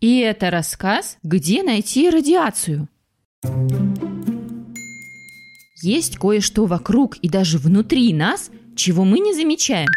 И это рассказ «Где найти радиацию?». Есть кое-что вокруг и даже внутри нас, чего мы не замечаем.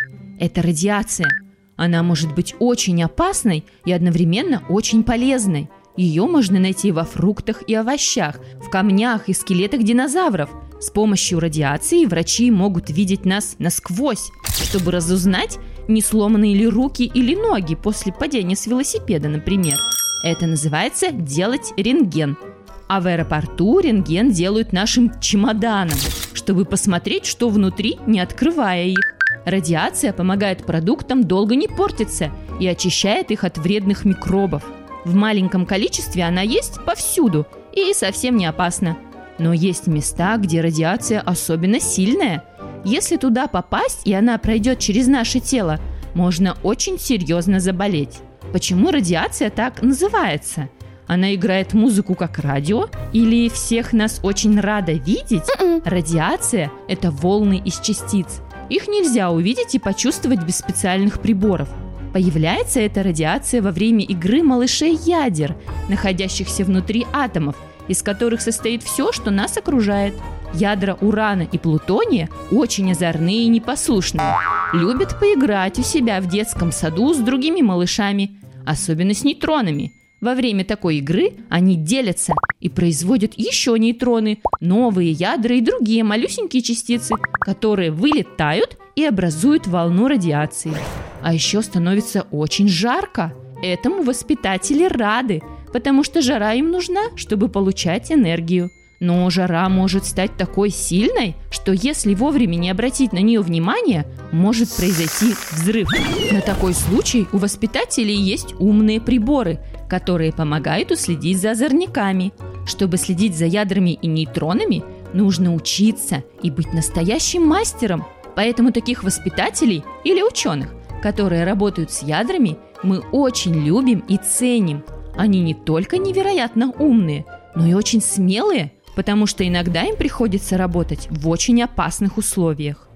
Это радиация. Она может быть очень опасной и одновременно очень полезной. Ее можно найти во фруктах и овощах, в камнях и скелетах динозавров. С помощью радиации врачи могут видеть нас насквозь, чтобы разузнать, не сломаны ли руки или ноги после падения с велосипеда, например. Это называется делать рентген – а в аэропорту рентген делают нашим чемоданом, чтобы посмотреть, что внутри, не открывая их. Радиация помогает продуктам долго не портиться и очищает их от вредных микробов. В маленьком количестве она есть повсюду и совсем не опасна. Но есть места, где радиация особенно сильная. Если туда попасть и она пройдет через наше тело, можно очень серьезно заболеть. Почему радиация так называется? Она играет музыку как радио? Или всех нас очень рада видеть? М-м. Радиация – это волны из частиц. Их нельзя увидеть и почувствовать без специальных приборов. Появляется эта радиация во время игры малышей ядер, находящихся внутри атомов, из которых состоит все, что нас окружает. Ядра урана и плутония очень озорные и непослушные. Любят поиграть у себя в детском саду с другими малышами, особенно с нейтронами – во время такой игры они делятся и производят еще нейтроны, новые ядра и другие малюсенькие частицы, которые вылетают и образуют волну радиации. А еще становится очень жарко. Этому воспитатели рады, потому что жара им нужна, чтобы получать энергию. Но жара может стать такой сильной, что если вовремя не обратить на нее внимание, может произойти взрыв. На такой случай у воспитателей есть умные приборы, которые помогают уследить за озорниками. Чтобы следить за ядрами и нейтронами, нужно учиться и быть настоящим мастером. Поэтому таких воспитателей или ученых, которые работают с ядрами, мы очень любим и ценим. Они не только невероятно умные, но и очень смелые – потому что иногда им приходится работать в очень опасных условиях.